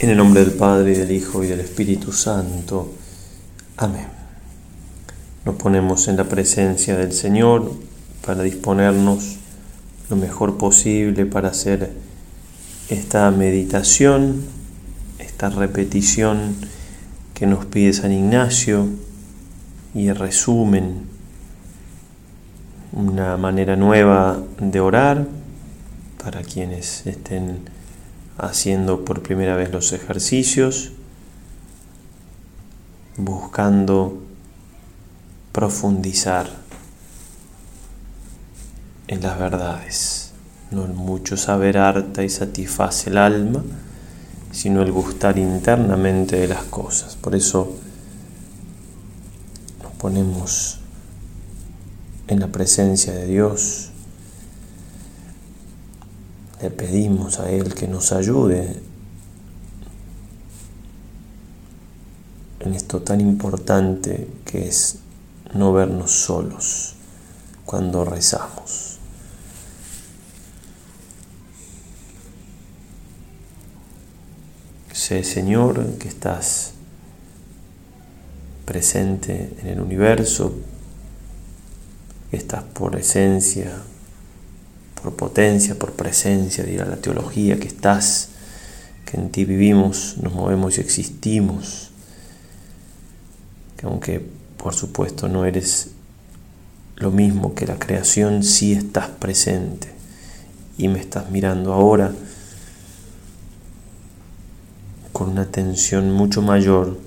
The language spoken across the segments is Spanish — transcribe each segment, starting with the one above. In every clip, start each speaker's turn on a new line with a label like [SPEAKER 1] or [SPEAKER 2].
[SPEAKER 1] En el nombre del Padre, y del Hijo, y del Espíritu Santo. Amén. Nos ponemos en la presencia del Señor para disponernos lo mejor posible para hacer esta meditación, esta repetición que nos pide San Ignacio y resumen, una manera nueva de orar para quienes estén haciendo por primera vez los ejercicios, buscando profundizar en las verdades. No el mucho saber harta y satisface el alma, sino el gustar internamente de las cosas. Por eso nos ponemos en la presencia de Dios le pedimos a Él que nos ayude en esto tan importante que es no vernos solos cuando rezamos. Sé, Señor, que estás presente en el universo, que estás por esencia por potencia, por presencia, dirá la teología, que estás, que en ti vivimos, nos movemos y existimos, que aunque por supuesto no eres lo mismo que la creación, sí estás presente y me estás mirando ahora con una atención mucho mayor,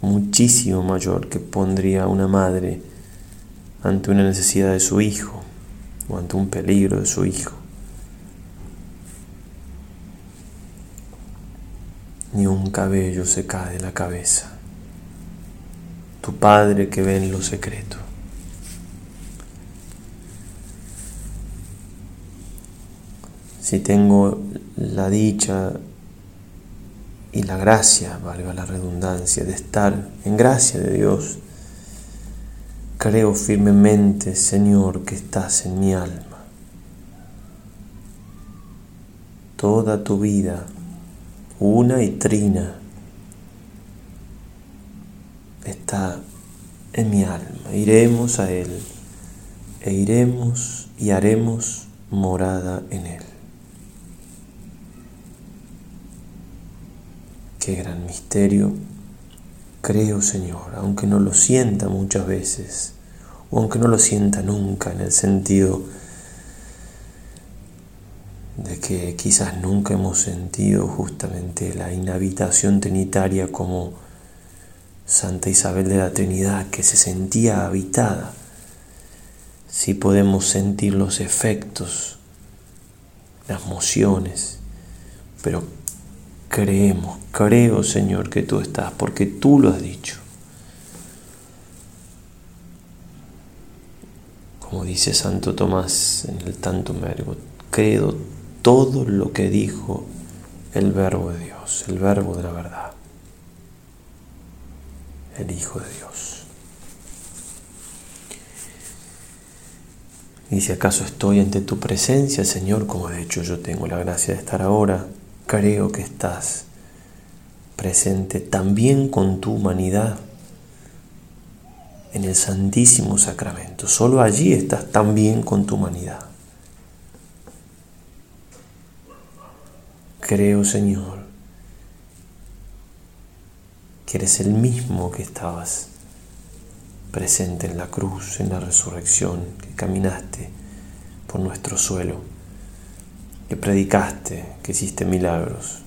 [SPEAKER 1] muchísimo mayor que pondría una madre ante una necesidad de su hijo ante un peligro de su hijo. Ni un cabello se cae de la cabeza. Tu Padre que ve en lo secreto. Si tengo la dicha y la gracia, valga la redundancia, de estar en gracia de Dios, Creo firmemente, Señor, que estás en mi alma. Toda tu vida, una y trina, está en mi alma. Iremos a Él e iremos y haremos morada en Él. Qué gran misterio Creo, Señor, aunque no lo sienta muchas veces, aunque no lo sienta nunca, en el sentido de que quizás nunca hemos sentido justamente la inhabitación trinitaria como Santa Isabel de la Trinidad, que se sentía habitada. Si podemos sentir los efectos, las mociones, pero creemos, creo Señor que tú estás, porque tú lo has dicho. Como dice Santo Tomás en el Tantum Verbo, creo todo lo que dijo el Verbo de Dios, el Verbo de la verdad, el Hijo de Dios. Y si acaso estoy ante tu presencia, Señor, como de hecho yo tengo la gracia de estar ahora, creo que estás presente también con tu humanidad en el Santísimo Sacramento. Solo allí estás también con tu humanidad. Creo, Señor, que eres el mismo que estabas presente en la cruz, en la resurrección, que caminaste por nuestro suelo que predicaste, que hiciste milagros.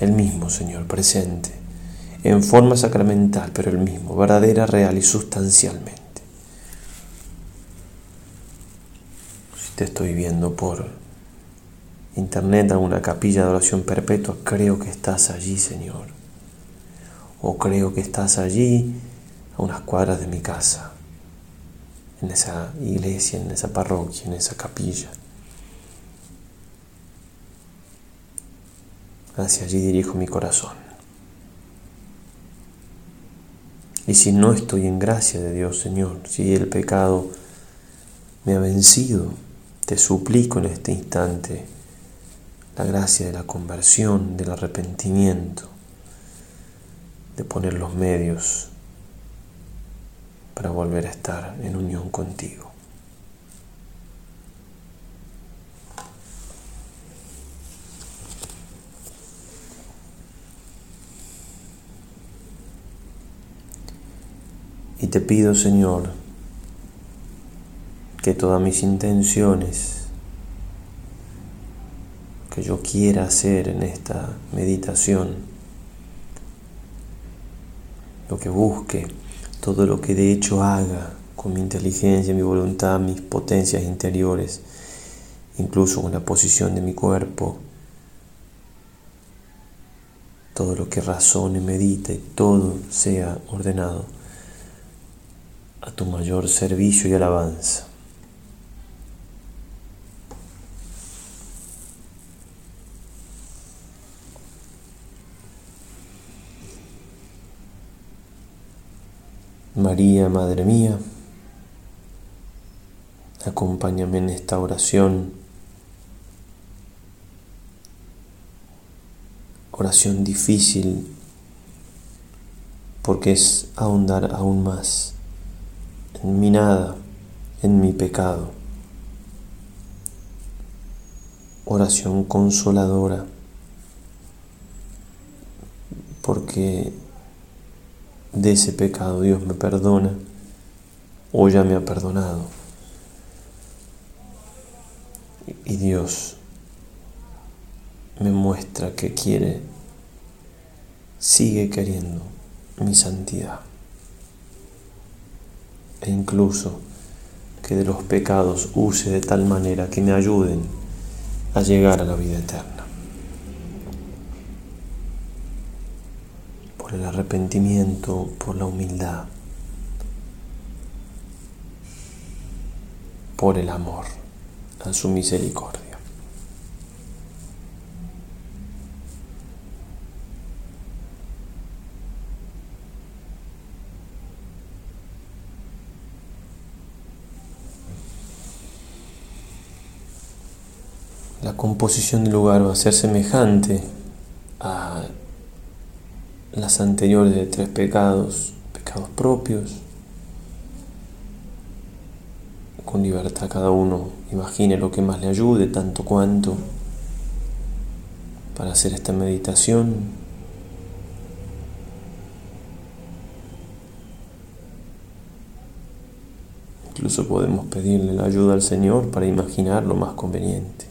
[SPEAKER 1] El mismo Señor, presente, en forma sacramental, pero el mismo, verdadera, real y sustancialmente. Si te estoy viendo por internet, alguna capilla de oración perpetua, creo que estás allí, Señor. O creo que estás allí a unas cuadras de mi casa, en esa iglesia, en esa parroquia, en esa capilla. hacia allí dirijo mi corazón. Y si no estoy en gracia de Dios, Señor, si el pecado me ha vencido, te suplico en este instante la gracia de la conversión, del arrepentimiento, de poner los medios para volver a estar en unión contigo. Y te pido, Señor, que todas mis intenciones que yo quiera hacer en esta meditación, lo que busque, todo lo que de hecho haga con mi inteligencia, mi voluntad, mis potencias interiores, incluso con la posición de mi cuerpo, todo lo que razone, medite, todo sea ordenado a tu mayor servicio y alabanza. María, Madre mía, acompáñame en esta oración, oración difícil, porque es ahondar aún más en mi nada, en mi pecado. Oración consoladora, porque de ese pecado Dios me perdona o ya me ha perdonado. Y Dios me muestra que quiere, sigue queriendo mi santidad. E incluso que de los pecados use de tal manera que me ayuden a llegar a la vida eterna. por el arrepentimiento, por la humildad, por el amor a su misericordia. La composición del lugar va a ser semejante a las anteriores de tres pecados, pecados propios, con libertad cada uno imagine lo que más le ayude, tanto cuanto, para hacer esta meditación. Incluso podemos pedirle la ayuda al Señor para imaginar lo más conveniente.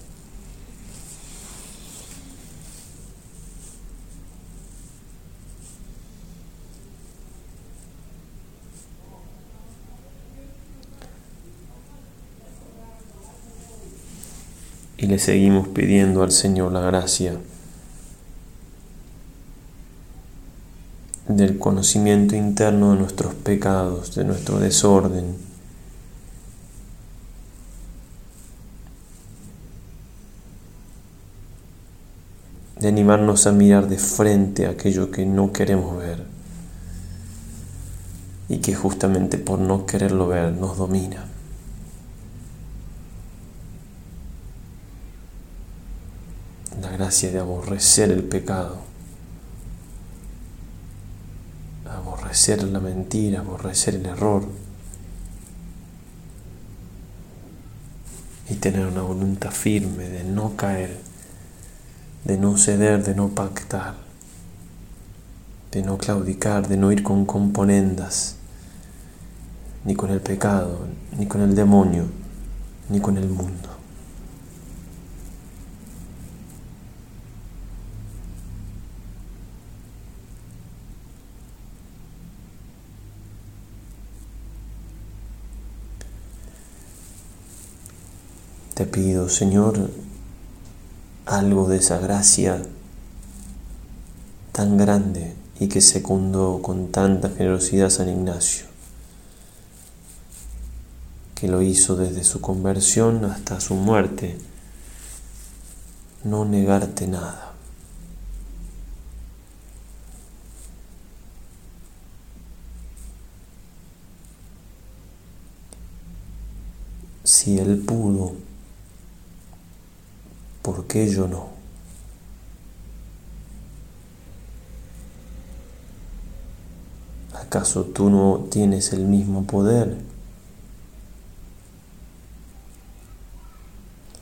[SPEAKER 1] Y le seguimos pidiendo al Señor la gracia del conocimiento interno de nuestros pecados, de nuestro desorden. de animarnos a mirar de frente aquello que no queremos ver y que justamente por no quererlo ver nos domina. Gracia de aborrecer el pecado, aborrecer la mentira, aborrecer el error y tener una voluntad firme de no caer, de no ceder, de no pactar, de no claudicar, de no ir con componendas, ni con el pecado, ni con el demonio, ni con el mundo. Te pido, Señor, algo de esa gracia tan grande y que secundó con tanta generosidad San Ignacio, que lo hizo desde su conversión hasta su muerte, no negarte nada. Si Él pudo, ¿por qué yo no? ¿Acaso tú no tienes el mismo poder?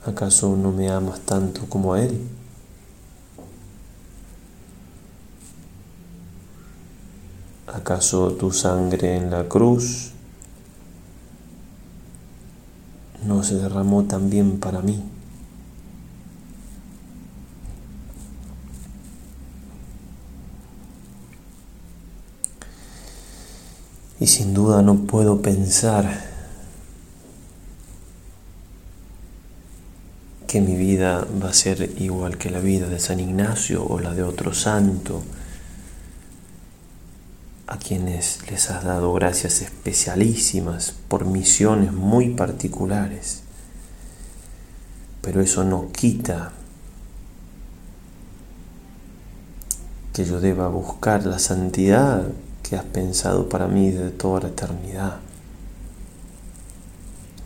[SPEAKER 1] ¿Acaso no me amas tanto como a él? ¿Acaso tu sangre en la cruz no se derramó también para mí? Y sin duda no puedo pensar que mi vida va a ser igual que la vida de San Ignacio o la de otro santo, a quienes les has dado gracias especialísimas por misiones muy particulares. Pero eso no quita que yo deba buscar la santidad que has pensado para mí de toda la eternidad,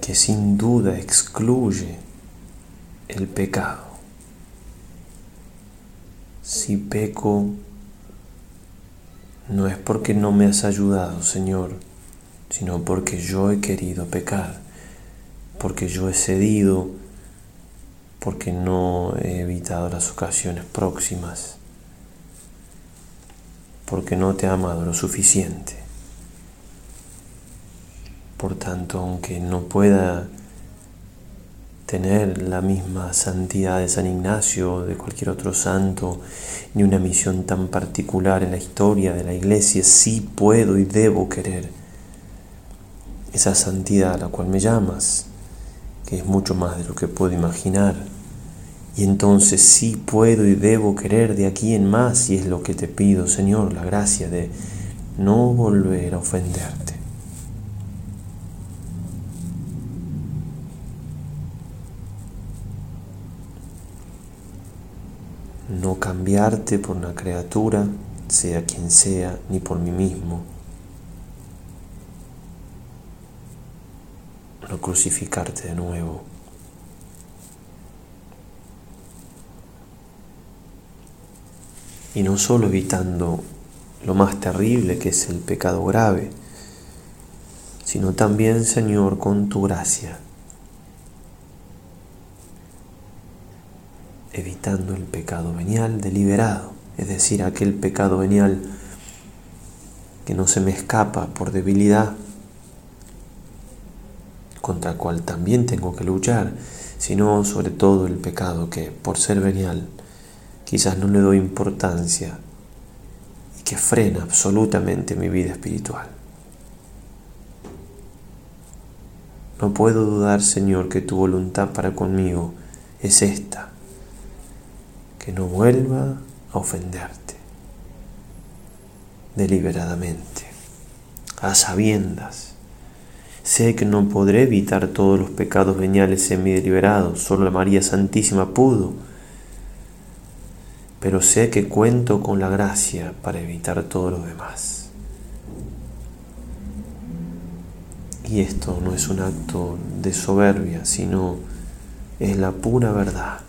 [SPEAKER 1] que sin duda excluye el pecado. Si peco, no es porque no me has ayudado, Señor, sino porque yo he querido pecar, porque yo he cedido, porque no he evitado las ocasiones próximas porque no te ha amado lo suficiente. Por tanto, aunque no pueda tener la misma santidad de San Ignacio o de cualquier otro santo, ni una misión tan particular en la historia de la iglesia, sí puedo y debo querer esa santidad a la cual me llamas, que es mucho más de lo que puedo imaginar y entonces sí puedo y debo querer de aquí en más y es lo que te pido, Señor, la gracia de no volver a ofenderte. No cambiarte por una criatura, sea quien sea, ni por mí mismo. No crucificarte de nuevo. Y no solo evitando lo más terrible que es el pecado grave, sino también, Señor, con tu gracia, evitando el pecado venial deliberado, es decir, aquel pecado venial que no se me escapa por debilidad, contra el cual también tengo que luchar, sino sobre todo el pecado que, por ser venial, quizás no le doy importancia y que frena absolutamente mi vida espiritual. No puedo dudar, Señor, que tu voluntad para conmigo es esta, que no vuelva a ofenderte deliberadamente, a sabiendas. Sé que no podré evitar todos los pecados veniales en mi deliberado, solo la María Santísima pudo pero sé que cuento con la gracia para evitar todo lo demás. Y esto no es un acto de soberbia, sino es la pura verdad.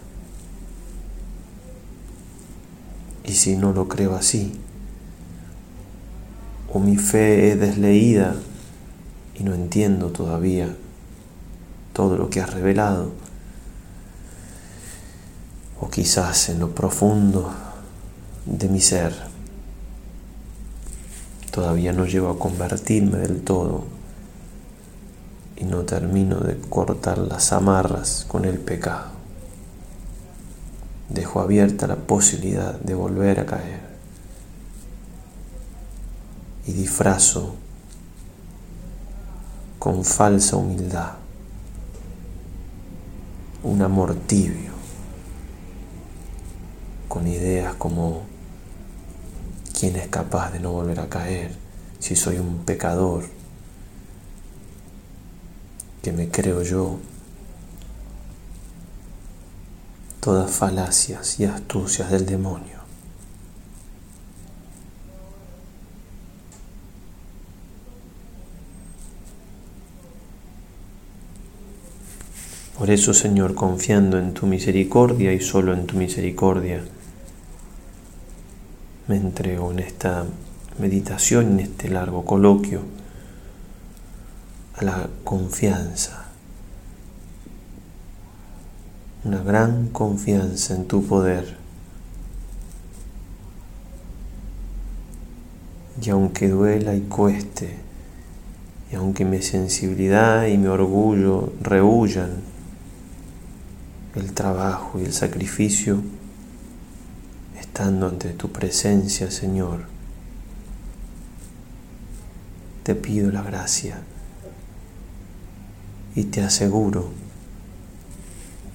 [SPEAKER 1] Y si no lo creo así, o mi fe es desleída y no entiendo todavía todo lo que has revelado, o quizás en lo profundo de mi ser todavía no llego a convertirme del todo y no termino de cortar las amarras con el pecado. Dejo abierta la posibilidad de volver a caer y disfrazo con falsa humildad un amor tibio con ideas como quién es capaz de no volver a caer si soy un pecador que me creo yo. Todas falacias y astucias del demonio. Por eso, Señor, confiando en tu misericordia y solo en tu misericordia, me entrego en esta meditación, en este largo coloquio, a la confianza, una gran confianza en tu poder. Y aunque duela y cueste, y aunque mi sensibilidad y mi orgullo rehuyan el trabajo y el sacrificio, estando ante tu presencia, Señor, te pido la gracia y te aseguro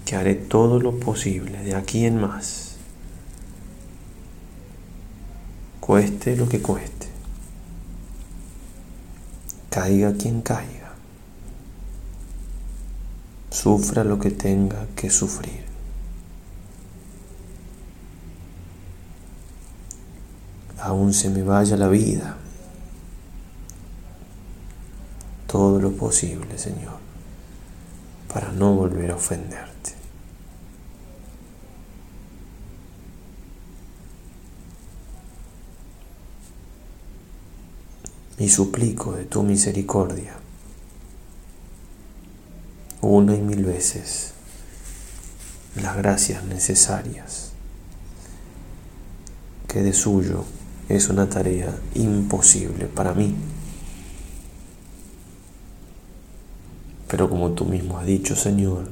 [SPEAKER 1] que haré todo lo posible de aquí en más, cueste lo que cueste, caiga quien caiga, sufra lo que tenga que sufrir. Aún se me vaya la vida, todo lo posible, Señor, para no volver a ofenderte. y suplico de tu misericordia una y mil veces las gracias necesarias, que de suyo es una tarea imposible para mí. Pero como tú mismo has dicho, Señor,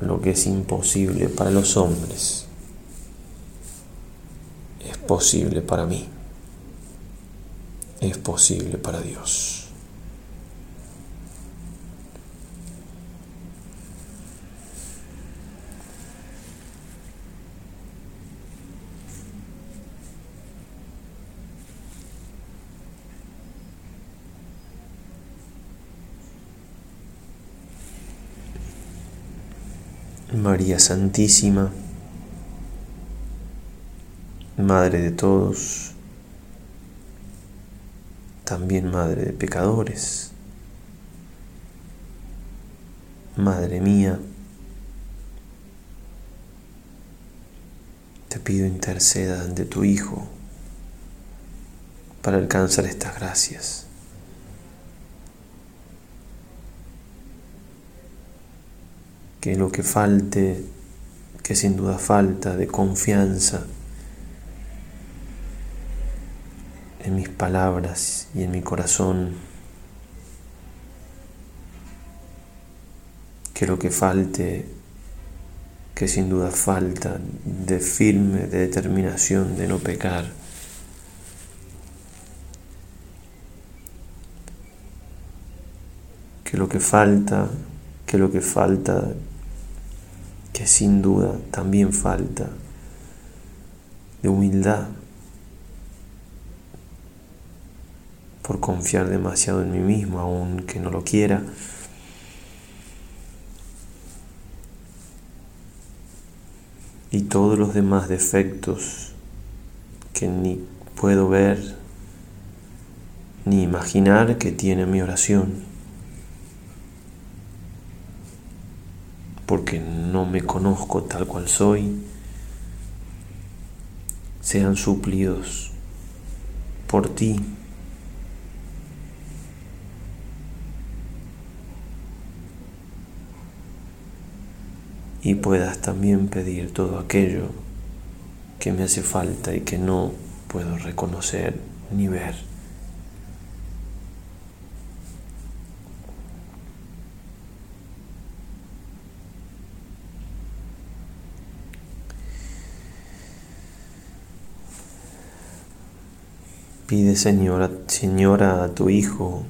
[SPEAKER 1] lo que es imposible para los hombres es posible para mí es posible para Dios. María Santísima, Madre de todos, también madre de pecadores. Madre mía, te pido interceda ante tu Hijo para alcanzar estas gracias. Que lo que falte, que sin duda falta de confianza, en mis palabras y en mi corazón. Que lo que falte, que sin duda falta de firme, de determinación, de no pecar. Que lo que falta, que lo que falta, que sin duda también falta de humildad. por confiar demasiado en mí mismo, aunque no lo quiera. Y todos los demás defectos que ni puedo ver ni imaginar que tiene mi oración. Porque no me conozco tal cual soy, sean suplidos por ti y puedas también pedir todo aquello que me hace falta y que no puedo reconocer ni ver. Pide Señora, Señora a tu Hijo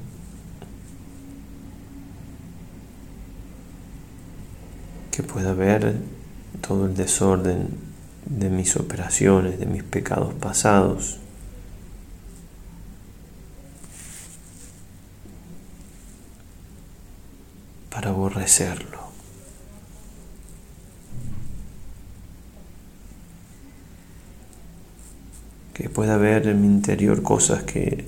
[SPEAKER 1] que pueda ver todo el desorden de mis operaciones, de mis pecados pasados. para aborrecerlo. que pueda haber en mi interior cosas que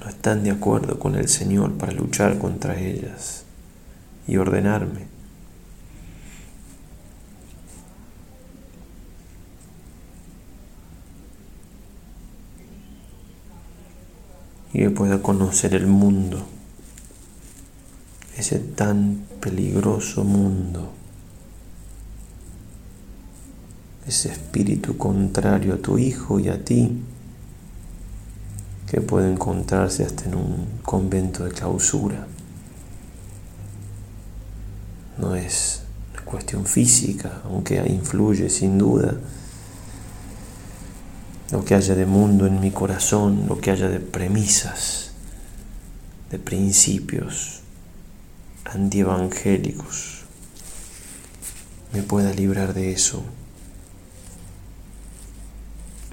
[SPEAKER 1] no están de acuerdo con el Señor para luchar contra ellas y ordenarme. y que pueda conocer el mundo, ese tan peligroso mundo ese espíritu contrario a tu hijo y a ti, que puede encontrarse hasta en un convento de clausura. No es una cuestión física, aunque influye sin duda lo que haya de mundo en mi corazón, lo que haya de premisas, de principios antievangélicos, me pueda librar de eso.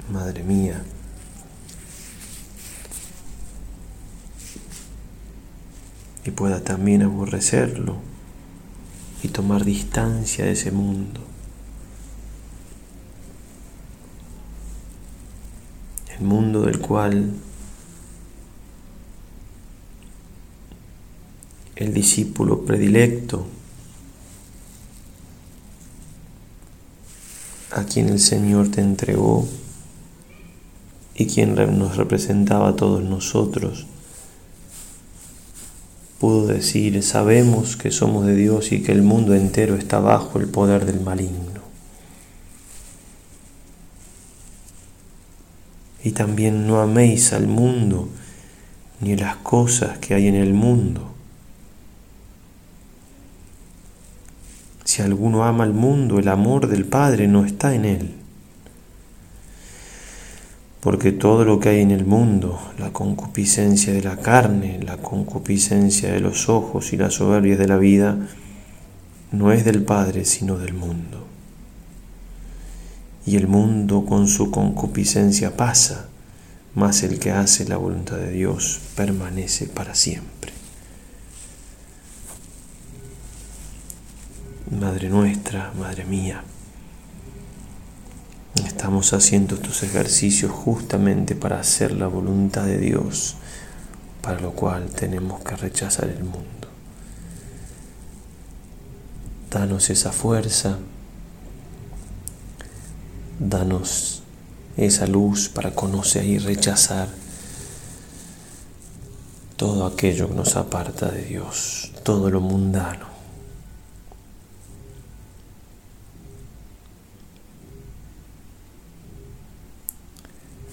[SPEAKER 1] Madre mía, y pueda también aborrecerlo y tomar distancia de ese mundo. mundo del cual el discípulo predilecto, a quien el Señor te entregó y quien nos representaba a todos nosotros, pudo decir, sabemos que somos de Dios y que el mundo entero está bajo el poder del maligno. y también no améis al mundo ni las cosas que hay en el mundo. Si alguno ama al mundo, el amor del Padre no está en él. Porque todo lo que hay en el mundo, la concupiscencia de la carne, la concupiscencia de los ojos y la soberbia de la vida, no es del Padre, sino del mundo y el mundo con su concupiscencia pasa, mas el que hace la voluntad de Dios permanece para siempre. Madre nuestra, Madre mía, estamos haciendo estos ejercicios justamente para hacer la voluntad de Dios, para lo cual tenemos que rechazar el mundo. Danos esa fuerza Danos esa luz para conocer y rechazar todo aquello que nos aparta de Dios, todo lo mundano.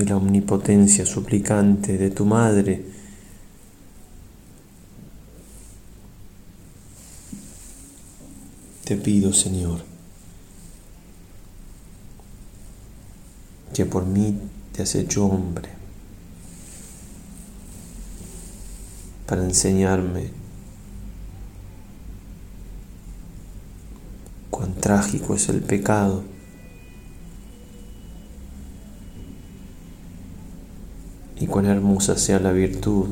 [SPEAKER 1] de la omnipotencia suplicante de tu Madre, te pido, Señor, que por mí te has hecho hombre, para enseñarme cuán trágico es el pecado. Cuán hermosa sea la virtud.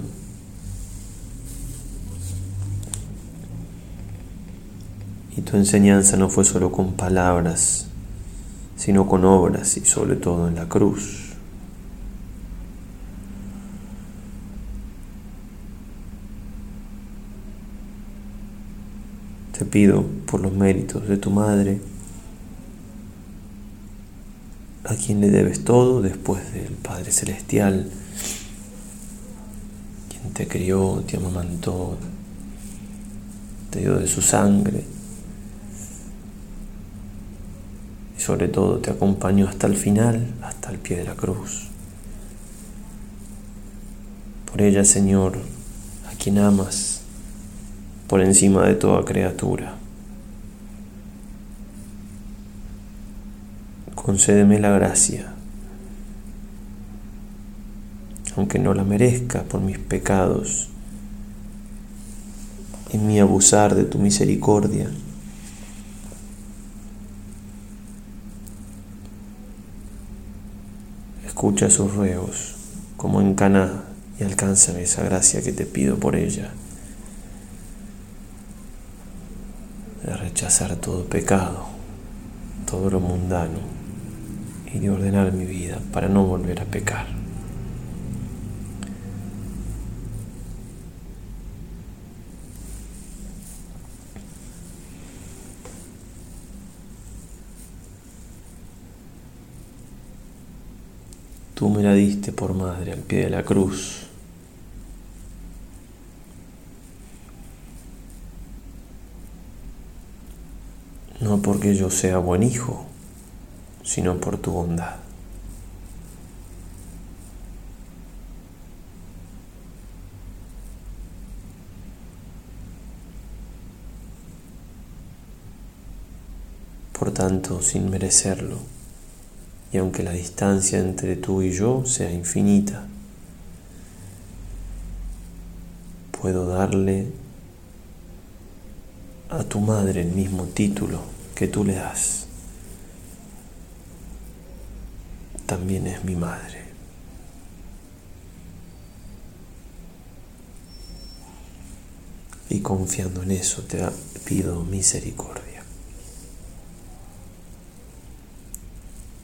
[SPEAKER 1] Y tu enseñanza no fue solo con palabras, sino con obras y sobre todo en la cruz. Te pido por los méritos de tu madre, a quien le debes todo después del Padre Celestial, te crió, te amamantó, te dio de su sangre sobre todo te acompaño hasta el final, hasta el pie de la cruz. Por ella, Señor, a quien amas, por encima de toda criatura. Concédeme la gracia, aunque no la merezca por mis pecados, en mi abusar de tu misericordia escucha sus ruegos, como en Caná y alcánzame esa gracia que te pido por ella, de rechazar todo pecado, todo lo mundano y de ordenar mi vida para no volver a pecar. Tú me la diste por madre al pie de la cruz. No porque yo sea buen hijo, sino por tu bondad. Por tanto, sin merecerlo, y aunque la distancia entre tú y yo sea infinita, puedo darle a tu madre el mismo título que tú le das. También es mi madre. Y confiando en eso te pido misericordia.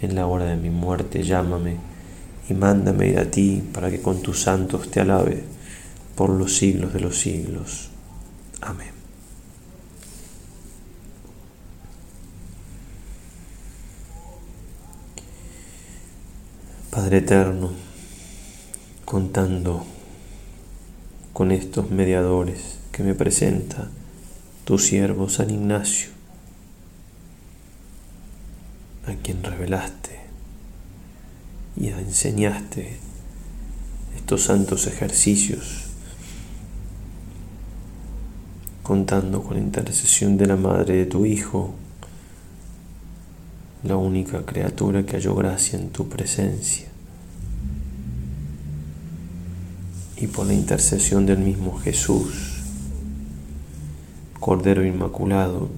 [SPEAKER 1] en la hora de mi muerte llámame y mándame ir a ti para que con tus santos te alabe por los siglos de los siglos. Amén. Padre Eterno, contando con estos mediadores que me presenta tu siervo San Ignacio, quien revelaste y enseñaste estos santos ejercicios, contando con la intercesión de la madre de tu Hijo, la única criatura que halló gracia en tu presencia, y por la intercesión del mismo Jesús, Cordero Inmaculado,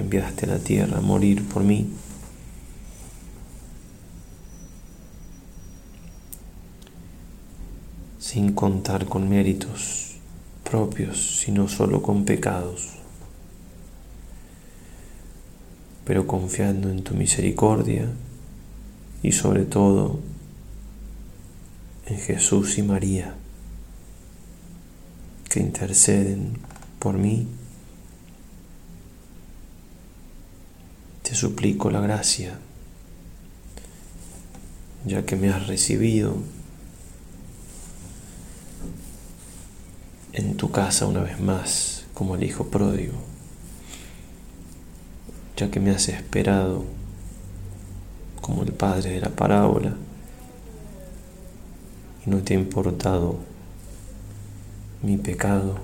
[SPEAKER 1] enviaste a la tierra a morir por mí. sin contar con méritos propios, sino solo con pecados, pero confiando en tu misericordia y sobre todo en Jesús y María, que interceden por mí te suplico la gracia, ya que me has recibido en tu casa una vez más como el Hijo pródigo, ya que me has esperado como el Padre de la parábola y no te ha importado mi pecado,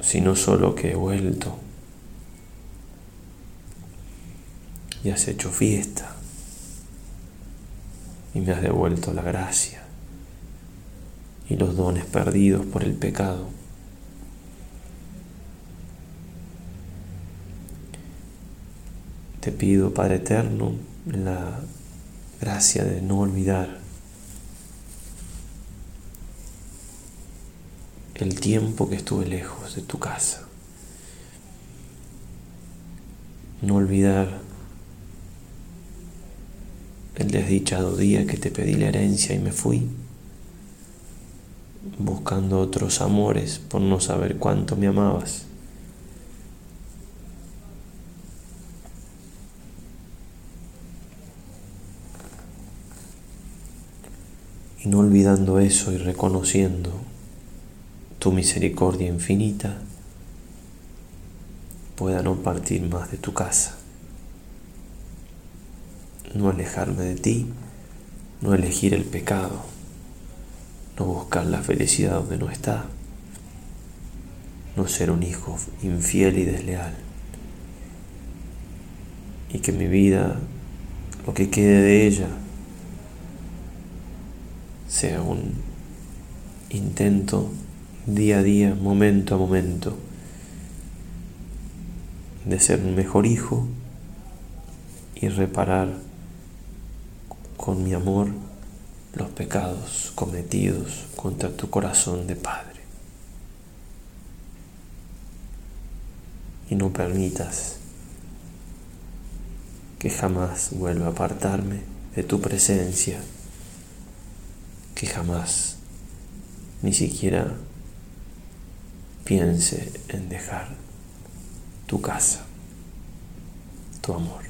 [SPEAKER 1] sino solo que he vuelto y has hecho fiesta y me has devuelto la gracia y los dones perdidos por el pecado. Te pido, Padre Eterno, la gracia de no olvidar el tiempo que estuve lejos de tu casa. No olvidar el desdichado día que te pedí la herencia y me fui, buscando otros amores por no saber cuánto me amabas. Y no olvidando eso y reconociendo tu misericordia infinita, pueda no partir más de tu casa no alejarme de ti no elegir el pecado, no buscar la felicidad donde no está, no ser un hijo infiel y desleal. Y que mi vida, lo que quede de ella, sea un intento día a día, momento a momento, de ser un mejor hijo y reparar con mi amor los pecados cometidos contra tu corazón de Padre. Y no permitas que jamás vuelva a apartarme de tu presencia, que jamás ni siquiera piense en dejar tu casa, tu amor.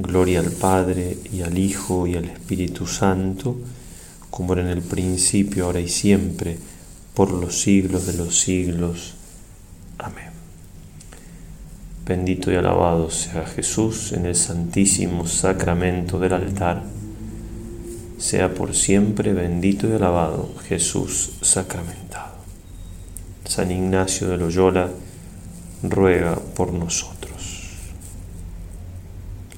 [SPEAKER 1] Gloria al Padre y al Hijo y al Espíritu Santo, como era en el principio, ahora y siempre, por los siglos de los siglos. Amén. Bendito y alabado sea Jesús en el santísimo sacramento del altar. Sea por siempre bendito y alabado Jesús sacramentado. San Ignacio de Loyola ruega por nosotros.